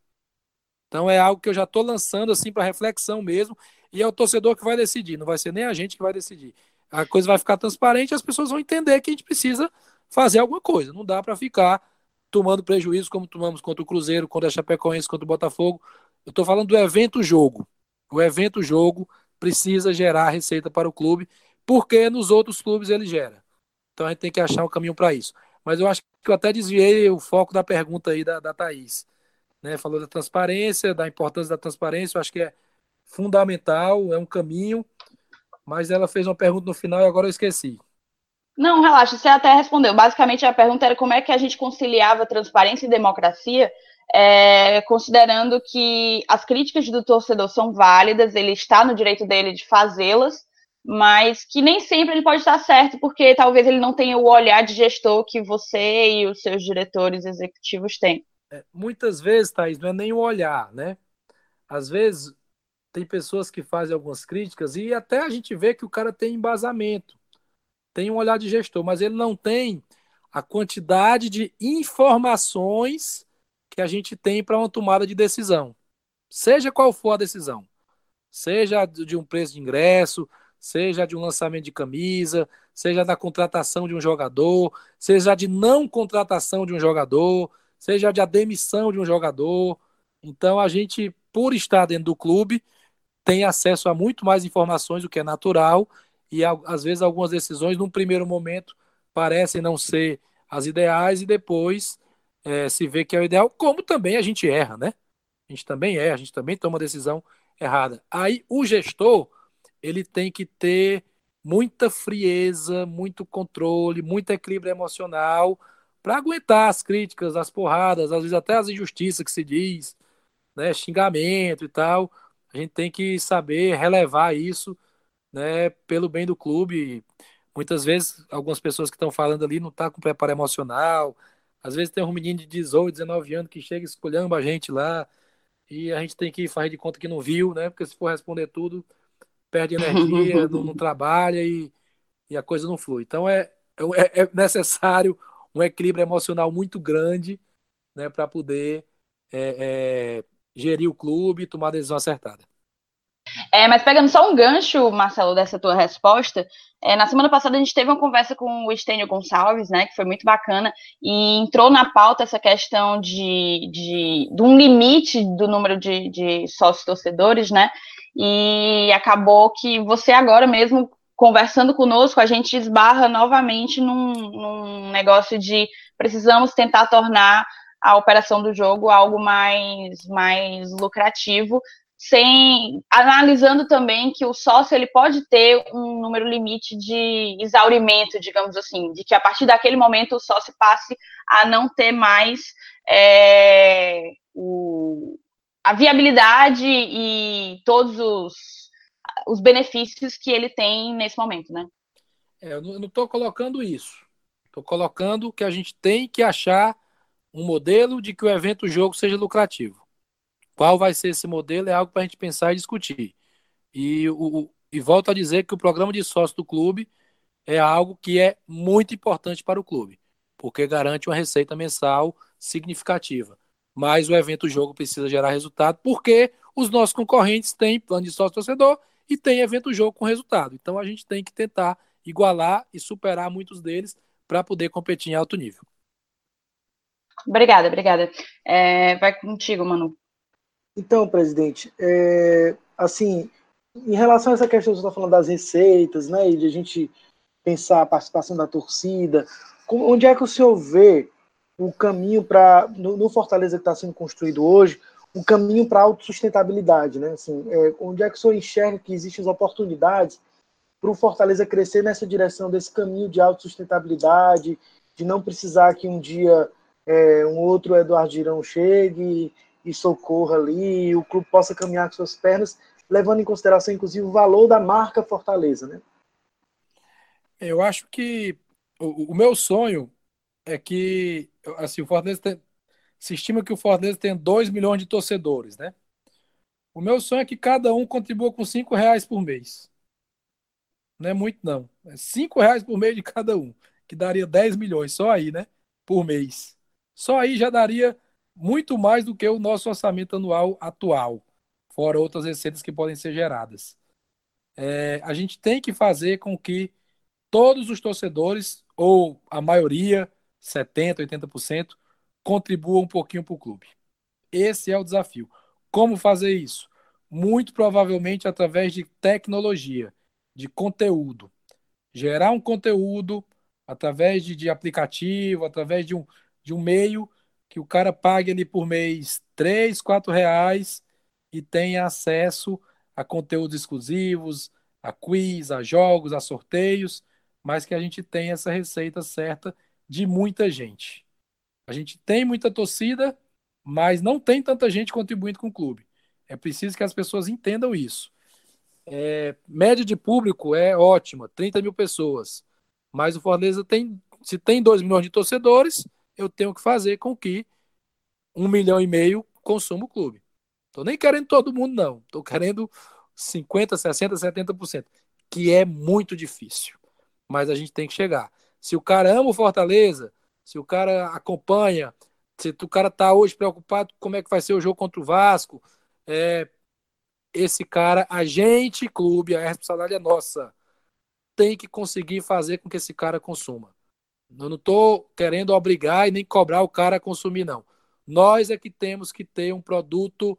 Então é algo que eu já estou lançando assim para reflexão mesmo e é o torcedor que vai decidir, não vai ser nem a gente que vai decidir. A coisa vai ficar transparente as pessoas vão entender que a gente precisa fazer alguma coisa. Não dá para ficar tomando prejuízo como tomamos contra o Cruzeiro, contra a Chapecoense, contra o Botafogo. Eu estou falando do evento jogo. O evento jogo precisa gerar receita para o clube, porque nos outros clubes ele gera. Então a gente tem que achar um caminho para isso. Mas eu acho que eu até desviei o foco da pergunta aí da, da Thaís. Né? Falou da transparência, da importância da transparência. Eu acho que é fundamental, é um caminho, mas ela fez uma pergunta no final e agora eu esqueci. Não, relaxa, você até respondeu. Basicamente, a pergunta era como é que a gente conciliava transparência e democracia, é, considerando que as críticas do torcedor são válidas, ele está no direito dele de fazê-las, mas que nem sempre ele pode estar certo, porque talvez ele não tenha o olhar de gestor que você e os seus diretores executivos têm. É, muitas vezes, Thaís, não é nem o olhar, né? Às vezes tem pessoas que fazem algumas críticas e até a gente vê que o cara tem embasamento, tem um olhar de gestor, mas ele não tem a quantidade de informações que a gente tem para uma tomada de decisão. Seja qual for a decisão, seja de um preço de ingresso, seja de um lançamento de camisa, seja da contratação de um jogador, seja de não contratação de um jogador, seja de a demissão de um jogador. Então a gente, por estar dentro do clube, tem acesso a muito mais informações do que é natural e às vezes algumas decisões, num primeiro momento, parecem não ser as ideais e depois é, se vê que é o ideal, como também a gente erra, né? A gente também erra, a gente também toma decisão errada. Aí o gestor, ele tem que ter muita frieza, muito controle, muito equilíbrio emocional para aguentar as críticas, as porradas, às vezes até as injustiças que se diz, né, xingamento e tal. A gente tem que saber relevar isso, né, pelo bem do clube. Muitas vezes algumas pessoas que estão falando ali não tá com preparo emocional. Às vezes tem um menino de 18, 19 anos que chega escolhendo a gente lá e a gente tem que fazer de conta que não viu, né? Porque se for responder tudo, perde energia, não, não, trabalha e, e, a coisa não flui. Então é, é, é necessário um equilíbrio emocional muito grande né, para poder é, é, gerir o clube e tomar a decisão acertada. É, mas pegando só um gancho, Marcelo, dessa tua resposta, é, na semana passada a gente teve uma conversa com o Estênio Gonçalves, né, que foi muito bacana, e entrou na pauta essa questão de, de, de um limite do número de, de sócios torcedores, né, e acabou que você agora mesmo conversando conosco, a gente esbarra novamente num, num, negócio de precisamos tentar tornar a operação do jogo algo mais, mais lucrativo, sem analisando também que o sócio ele pode ter um número limite de exaurimento, digamos assim, de que a partir daquele momento o sócio passe a não ter mais é, o, a viabilidade e todos os, os benefícios que ele tem nesse momento, né? É, eu não estou colocando isso. Estou colocando que a gente tem que achar um modelo de que o evento jogo seja lucrativo. Qual vai ser esse modelo é algo para a gente pensar e discutir. E, o, e volto a dizer que o programa de sócio do clube é algo que é muito importante para o clube, porque garante uma receita mensal significativa mas o evento jogo precisa gerar resultado, porque os nossos concorrentes têm plano de sócio torcedor e tem evento jogo com resultado. Então a gente tem que tentar igualar e superar muitos deles para poder competir em alto nível. Obrigada, obrigada. É, vai contigo, Manu. Então, presidente, é, assim, em relação a essa questão que você está falando das receitas, né, e de a gente pensar a participação da torcida, onde é que o senhor vê o caminho para, no, no, Fortaleza que está sendo construído hoje, um caminho para a autossustentabilidade, né? Assim, é, onde é que o senhor enxerga que existem as oportunidades para o Fortaleza crescer nessa direção desse caminho de autossustentabilidade, de não precisar que um dia é, um outro Eduardo Girão chegue e socorra ali, e o clube possa caminhar com suas pernas, levando em consideração, inclusive, o valor da marca Fortaleza, né? Eu acho que o, o meu sonho é que assim, o Fortaleza tem, se estima que o Fortaleza tem 2 milhões de torcedores, né? O meu sonho é que cada um contribua com 5 reais por mês. Não é muito, não. É 5 reais por mês de cada um, que daria 10 milhões, só aí, né? Por mês. Só aí já daria muito mais do que o nosso orçamento anual atual, fora outras receitas que podem ser geradas. É, a gente tem que fazer com que todos os torcedores, ou a maioria, 70%, 80%, contribua um pouquinho para o clube. Esse é o desafio. Como fazer isso? Muito provavelmente através de tecnologia, de conteúdo. Gerar um conteúdo através de, de aplicativo, através de um, de um meio que o cara pague ali por mês 3, 4 reais e tenha acesso a conteúdos exclusivos, a quiz, a jogos, a sorteios, mas que a gente tenha essa receita certa de muita gente. A gente tem muita torcida, mas não tem tanta gente contribuindo com o clube. É preciso que as pessoas entendam isso. É, média de público é ótima, 30 mil pessoas. Mas o Fortaleza tem, se tem 2 milhões de torcedores, eu tenho que fazer com que um milhão e meio consuma o clube. Estou nem querendo todo mundo, não. Estou querendo 50, 60, 70%, que é muito difícil. Mas a gente tem que chegar. Se o cara ama o Fortaleza, se o cara acompanha, se o cara tá hoje preocupado com como é que vai ser o jogo contra o Vasco, é, esse cara, a gente, clube, a responsabilidade é nossa. Tem que conseguir fazer com que esse cara consuma. Eu não estou querendo obrigar e nem cobrar o cara a consumir, não. Nós é que temos que ter um produto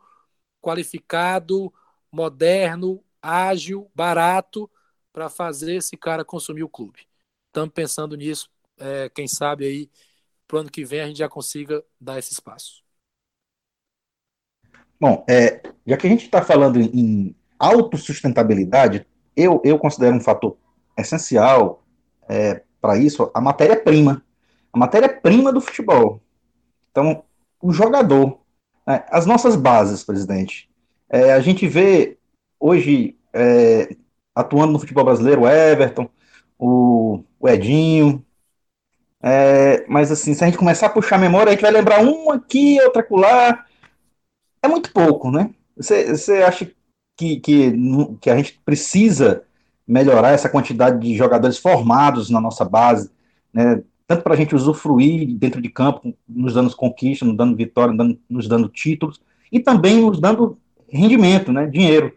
qualificado, moderno, ágil, barato, para fazer esse cara consumir o clube estamos pensando nisso. É, quem sabe aí, para o ano que vem, a gente já consiga dar esse espaço. Bom, é, já que a gente está falando em autossustentabilidade, eu, eu considero um fator essencial é, para isso a matéria-prima. A matéria-prima do futebol. Então, o jogador. Né, as nossas bases, presidente. É, a gente vê hoje é, atuando no futebol brasileiro o Everton, o, o Edinho. É, mas assim, se a gente começar a puxar a memória, a gente vai lembrar um aqui, outro acolá. É muito pouco, né? Você, você acha que, que, que a gente precisa melhorar essa quantidade de jogadores formados na nossa base, né? tanto para a gente usufruir dentro de campo, nos dando conquista, nos dando vitória, nos dando, nos dando títulos, e também nos dando rendimento, né? dinheiro.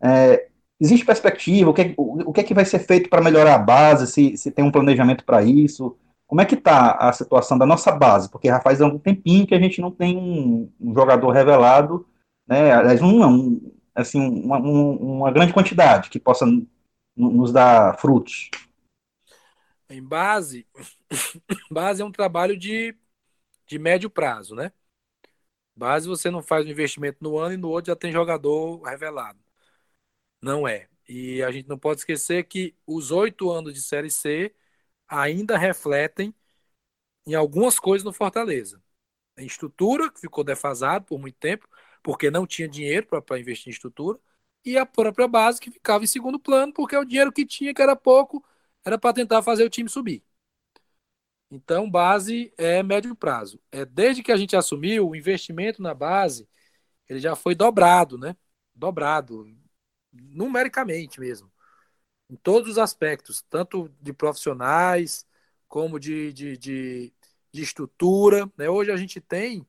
É, existe perspectiva? O que, o, o que é que vai ser feito para melhorar a base? Se, se tem um planejamento para isso? Como é que está a situação da nossa base? Porque já faz algum tempinho que a gente não tem um, um jogador revelado, né? Aliás, um, um, assim, uma, uma grande quantidade que possa nos dar frutos. Em base, base é um trabalho de, de médio prazo, né? Base você não faz um investimento no ano e no outro já tem jogador revelado. Não é. E a gente não pode esquecer que os oito anos de Série C ainda refletem em algumas coisas no Fortaleza. A estrutura, que ficou defasado por muito tempo, porque não tinha dinheiro para investir em estrutura, e a própria base, que ficava em segundo plano, porque o dinheiro que tinha, que era pouco, era para tentar fazer o time subir. Então, base é médio prazo. É desde que a gente assumiu o investimento na base, ele já foi dobrado, né? Dobrado, numericamente mesmo, em todos os aspectos, tanto de profissionais como de, de, de, de estrutura. Né? Hoje a gente tem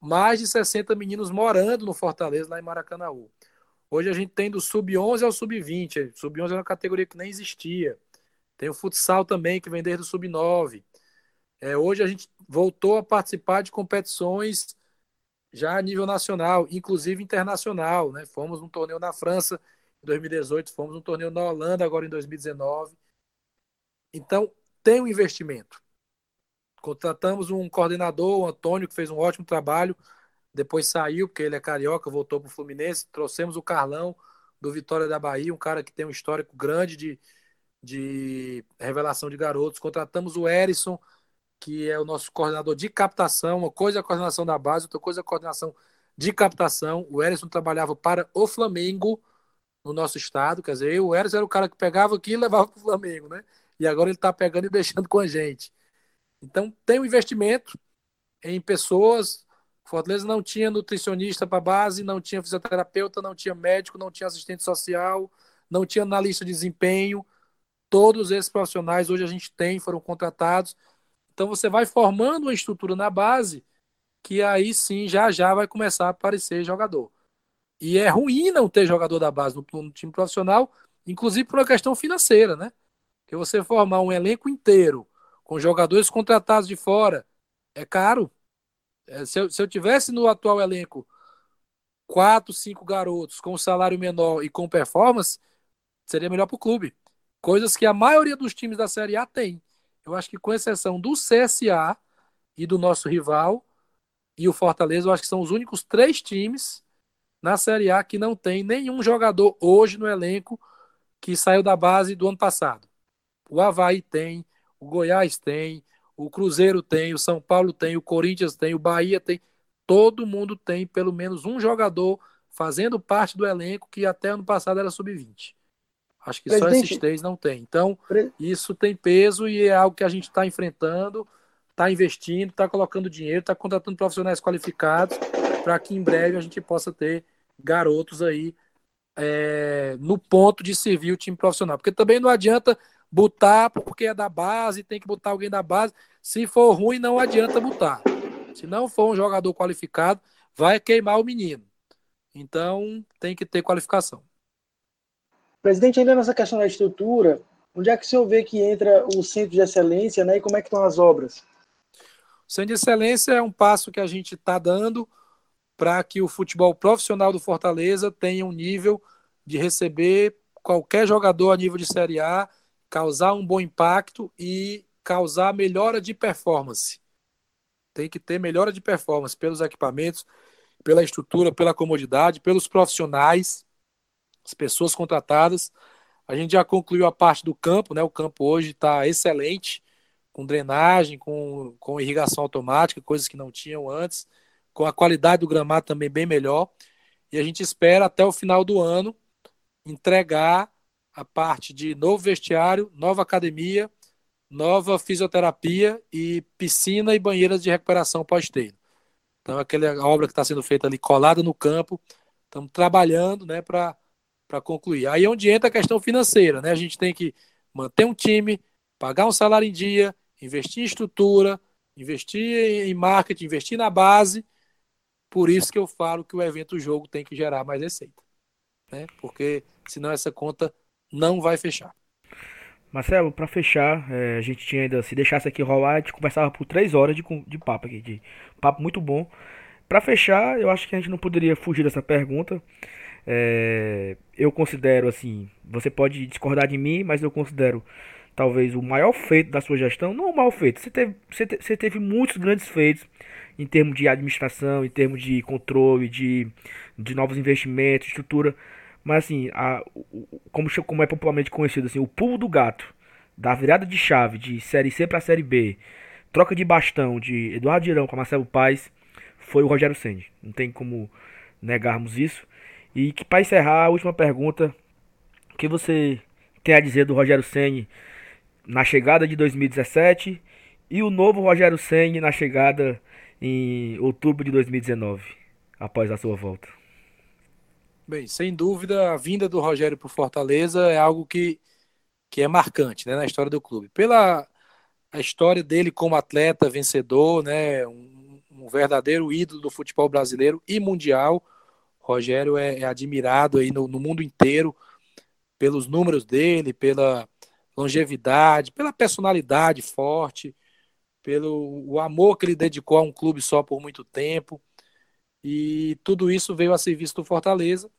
mais de 60 meninos morando no Fortaleza, lá em Maracanaú. Hoje a gente tem do sub-11 ao sub-20. Sub-11 é uma categoria que nem existia. Tem o futsal também, que vem desde o sub-9. É, hoje a gente voltou a participar de competições já a nível nacional, inclusive internacional. Né? Fomos num torneio na França em 2018, fomos num torneio na Holanda agora em 2019. Então, tem um investimento. Contratamos um coordenador, o Antônio, que fez um ótimo trabalho. Depois saiu, porque ele é carioca, voltou para o Fluminense. Trouxemos o Carlão, do Vitória da Bahia, um cara que tem um histórico grande de, de revelação de garotos. Contratamos o Erison, que é o nosso coordenador de captação. Uma coisa é a coordenação da base, outra coisa é a coordenação de captação. O Erison trabalhava para o Flamengo no nosso estado. Quer dizer, o Erison era o cara que pegava aqui e levava para o Flamengo, né? E agora ele está pegando e deixando com a gente. Então, tem um investimento em pessoas. Fortaleza não tinha nutricionista para base, não tinha fisioterapeuta, não tinha médico, não tinha assistente social, não tinha analista de desempenho. Todos esses profissionais hoje a gente tem, foram contratados então você vai formando uma estrutura na base que aí sim já já vai começar a aparecer jogador. E é ruim não ter jogador da base no, no time profissional, inclusive por uma questão financeira, né? Que você formar um elenco inteiro com jogadores contratados de fora é caro. É, se, eu, se eu tivesse no atual elenco quatro, cinco garotos com salário menor e com performance, seria melhor para o clube. Coisas que a maioria dos times da Série A tem. Eu acho que com exceção do CSA e do nosso rival e o Fortaleza, eu acho que são os únicos três times na Série A que não tem nenhum jogador hoje no elenco que saiu da base do ano passado. O Havaí tem, o Goiás tem, o Cruzeiro tem, o São Paulo tem, o Corinthians tem, o Bahia tem. Todo mundo tem pelo menos um jogador fazendo parte do elenco que até ano passado era sub-20. Acho que Presidente... só esses três não tem. Então, isso tem peso e é algo que a gente está enfrentando, está investindo, está colocando dinheiro, está contratando profissionais qualificados para que em breve a gente possa ter garotos aí é, no ponto de servir o time profissional. Porque também não adianta botar porque é da base, tem que botar alguém da base. Se for ruim, não adianta botar. Se não for um jogador qualificado, vai queimar o menino. Então, tem que ter qualificação. Presidente, ainda nessa questão da estrutura, onde é que o senhor vê que entra o centro de excelência né, e como é que estão as obras? O centro de excelência é um passo que a gente está dando para que o futebol profissional do Fortaleza tenha um nível de receber qualquer jogador a nível de Série A, causar um bom impacto e causar melhora de performance. Tem que ter melhora de performance pelos equipamentos, pela estrutura, pela comodidade, pelos profissionais as pessoas contratadas. A gente já concluiu a parte do campo, né? O campo hoje está excelente, com drenagem, com, com irrigação automática, coisas que não tinham antes, com a qualidade do gramado também bem melhor. E a gente espera até o final do ano entregar a parte de novo vestiário, nova academia, nova fisioterapia e piscina e banheiras de recuperação pós-treino. Então, aquela obra que está sendo feita ali colada no campo, estamos trabalhando né, para concluir. Aí é onde entra a questão financeira. Né? A gente tem que manter um time, pagar um salário em dia, investir em estrutura, investir em marketing, investir na base. Por isso que eu falo que o evento jogo tem que gerar mais receita. Né? Porque senão essa conta não vai fechar. Marcelo, para fechar, é, a gente tinha ainda, se deixasse aqui rolar, a gente conversava por três horas de, de papo aqui, de papo muito bom. Para fechar, eu acho que a gente não poderia fugir dessa pergunta. É, eu considero assim, você pode discordar de mim, mas eu considero talvez o maior feito da sua gestão, não o maior feito, você teve, você, te, você teve muitos grandes feitos em termos de administração, em termos de controle, de, de novos investimentos, estrutura, mas assim, a, como, como é popularmente conhecido, assim, o pulo do gato, da virada de chave de Série C para Série B, troca de bastão de Eduardo Girão com Marcelo Paes, foi o Rogério Senni. Não tem como negarmos isso. E que para encerrar, a última pergunta, o que você tem a dizer do Rogério Senni na chegada de 2017 e o novo Rogério Senni na chegada em outubro de 2019, após a sua volta? Bem, sem dúvida, a vinda do Rogério para o Fortaleza é algo que, que é marcante né, na história do clube. Pela a história dele como atleta vencedor, né, um, um verdadeiro ídolo do futebol brasileiro e mundial. Rogério é, é admirado aí no, no mundo inteiro pelos números dele, pela longevidade, pela personalidade forte, pelo o amor que ele dedicou a um clube só por muito tempo. E tudo isso veio a serviço do Fortaleza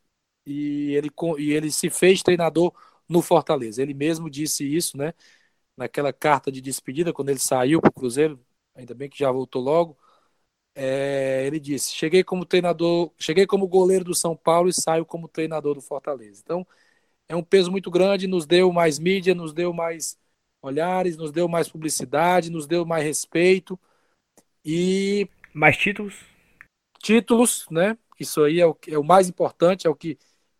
e ele, e ele se fez treinador no Fortaleza. Ele mesmo disse isso, né? Naquela carta de despedida, quando ele saiu para o Cruzeiro, ainda bem que já voltou logo. É, ele disse: cheguei como treinador, cheguei como goleiro do São Paulo e saio como treinador do Fortaleza. Então é um peso muito grande, nos deu mais mídia, nos deu mais olhares, nos deu mais publicidade, nos deu mais respeito e mais títulos. Títulos, né? Isso aí é o, é o mais importante, é o que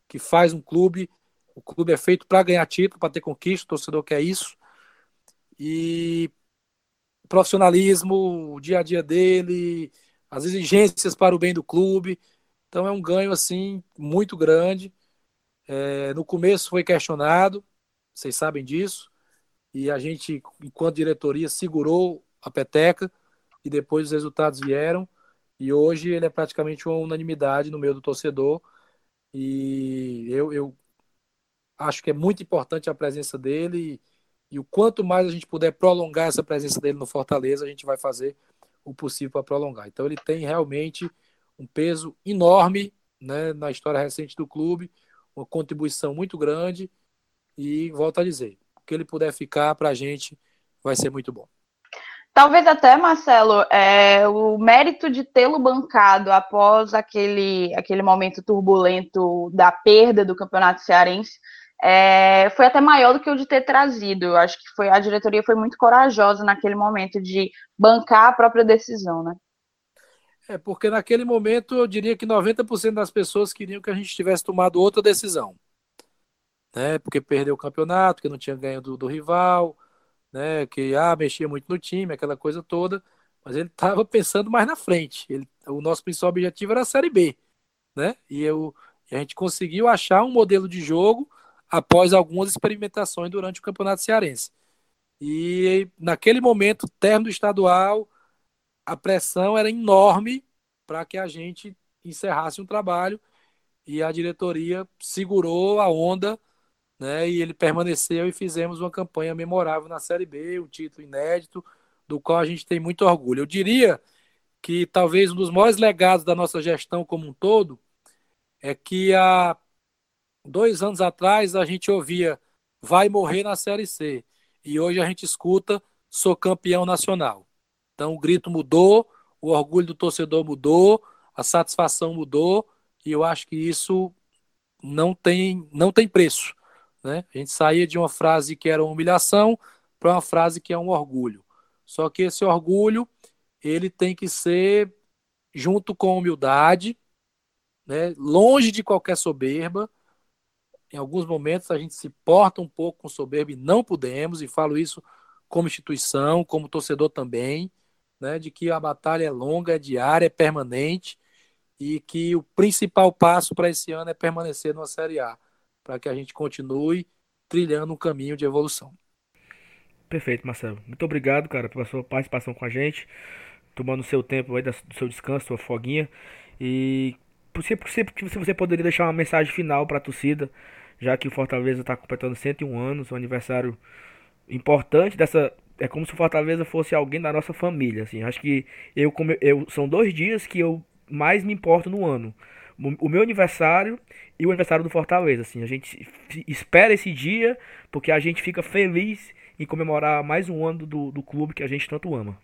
que faz um clube. O clube é feito para ganhar título, para ter conquista, o torcedor quer isso. E profissionalismo, o dia a dia dele, as exigências para o bem do clube. Então é um ganho assim muito grande. É, no começo foi questionado, vocês sabem disso, e a gente, enquanto diretoria, segurou a peteca e depois os resultados vieram. E hoje ele é praticamente uma unanimidade no meio do torcedor. E eu, eu acho que é muito importante a presença dele. E, e o quanto mais a gente puder prolongar essa presença dele no Fortaleza, a gente vai fazer o possível para prolongar. Então ele tem realmente um peso enorme né, na história recente do clube, uma contribuição muito grande. E volto a dizer, o que ele puder ficar para a gente vai ser muito bom. Talvez até, Marcelo, é, o mérito de tê-lo bancado após aquele, aquele momento turbulento da perda do campeonato cearense é, foi até maior do que o de ter trazido. Eu acho que foi, a diretoria foi muito corajosa naquele momento de bancar a própria decisão, né? É, porque naquele momento eu diria que 90% das pessoas queriam que a gente tivesse tomado outra decisão. Né? Porque perdeu o campeonato, que não tinha ganho do, do rival, né, que ah, mexia muito no time, aquela coisa toda, mas ele estava pensando mais na frente. Ele, o nosso principal objetivo era a Série B, né? E, eu, e a gente conseguiu achar um modelo de jogo após algumas experimentações durante o Campeonato Cearense. E naquele momento, termo do estadual, a pressão era enorme para que a gente encerrasse um trabalho e a diretoria segurou a onda né? E ele permaneceu e fizemos uma campanha memorável na Série B, um título inédito, do qual a gente tem muito orgulho. Eu diria que talvez um dos maiores legados da nossa gestão como um todo é que há dois anos atrás a gente ouvia vai morrer na Série C e hoje a gente escuta sou campeão nacional. Então o grito mudou, o orgulho do torcedor mudou, a satisfação mudou e eu acho que isso não tem não tem preço. Né? A gente saía de uma frase que era uma humilhação para uma frase que é um orgulho. Só que esse orgulho ele tem que ser junto com humildade, né? longe de qualquer soberba. Em alguns momentos a gente se porta um pouco com soberba e não podemos, e falo isso como instituição, como torcedor também, né? de que a batalha é longa, é diária, é permanente, e que o principal passo para esse ano é permanecer numa Série A, para que a gente continue trilhando um caminho de evolução. Perfeito, Marcelo. Muito obrigado, cara, pela sua participação com a gente, tomando seu tempo aí do seu descanso, sua foguinha. E se, se, se você poderia deixar uma mensagem final para a torcida, já que o Fortaleza está completando 101 anos, um aniversário importante dessa. É como se o Fortaleza fosse alguém da nossa família, assim. Acho que eu, como eu são dois dias que eu mais me importo no ano. O meu aniversário e o aniversário do Fortaleza, assim. A gente espera esse dia porque a gente fica feliz em comemorar mais um ano do, do clube que a gente tanto ama.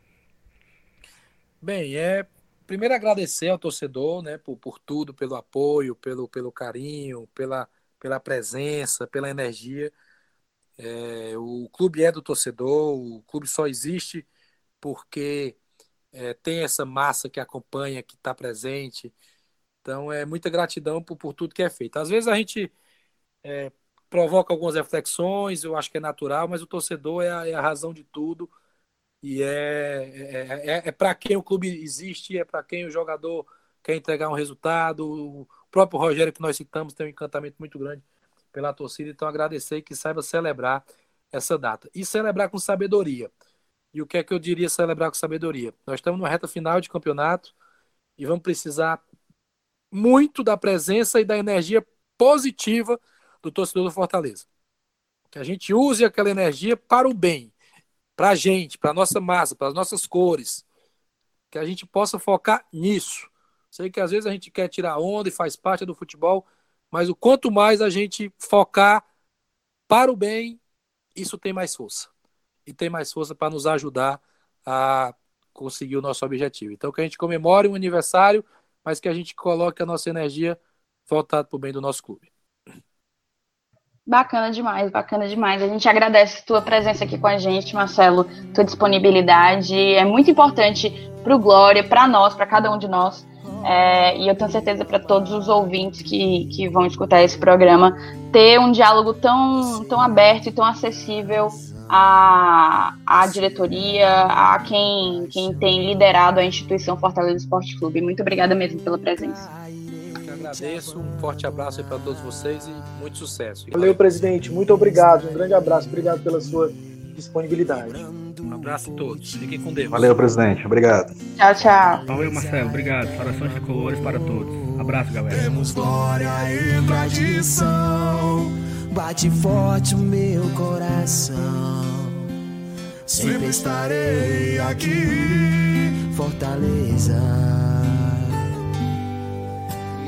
Bem, é primeiro agradecer ao torcedor, né, por, por tudo, pelo apoio, pelo, pelo carinho, pela, pela presença, pela energia. É, o clube é do torcedor, o clube só existe porque é, tem essa massa que acompanha, que está presente. Então é muita gratidão por, por tudo que é feito. Às vezes a gente é, provoca algumas reflexões, eu acho que é natural, mas o torcedor é a, é a razão de tudo e é, é, é, é para quem o clube existe, é para quem o jogador quer entregar um resultado. O próprio Rogério, que nós citamos, tem um encantamento muito grande pela torcida, então agradecer que saiba celebrar essa data e celebrar com sabedoria. E o que é que eu diria celebrar com sabedoria? Nós estamos numa reta final de campeonato e vamos precisar muito da presença e da energia positiva do torcedor do Fortaleza. Que a gente use aquela energia para o bem, para a gente, para a nossa massa, para as nossas cores. Que a gente possa focar nisso. Sei que às vezes a gente quer tirar onda e faz parte do futebol, mas o quanto mais a gente focar para o bem, isso tem mais força. E tem mais força para nos ajudar a conseguir o nosso objetivo. Então, que a gente comemore um aniversário, mas que a gente coloque a nossa energia voltada para o bem do nosso clube. Bacana demais, bacana demais. A gente agradece tua presença aqui com a gente, Marcelo, tua disponibilidade. É muito importante para o Glória, para nós, para cada um de nós. É, e eu tenho certeza para todos os ouvintes que, que vão escutar esse programa, ter um diálogo tão, tão aberto e tão acessível à, à diretoria, a quem, quem tem liderado a instituição Fortaleza Esporte Clube. Muito obrigada mesmo pela presença agradeço, um forte abraço aí para todos vocês e muito sucesso. Valeu, presidente, muito obrigado, um grande abraço, obrigado pela sua disponibilidade. Um abraço a todos, fiquem com Deus. Valeu, presidente, obrigado. Tchau, tchau. Valeu, Marcelo, obrigado. Corações de colores para todos. Abraço, galera. Temos glória e tradição, bate forte o meu coração. Sempre estarei aqui, Fortaleza.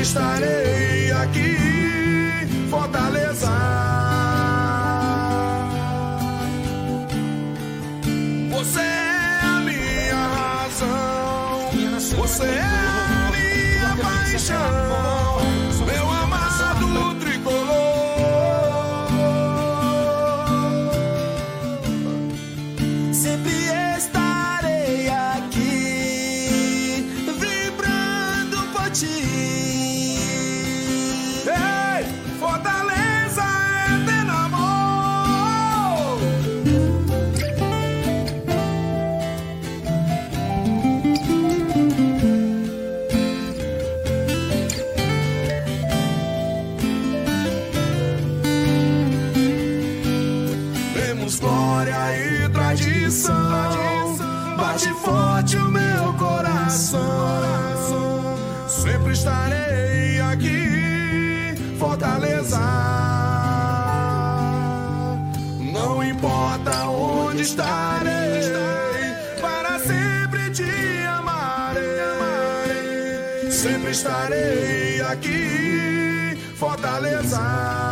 Estarei aqui, estarei aqui, Fortaleza.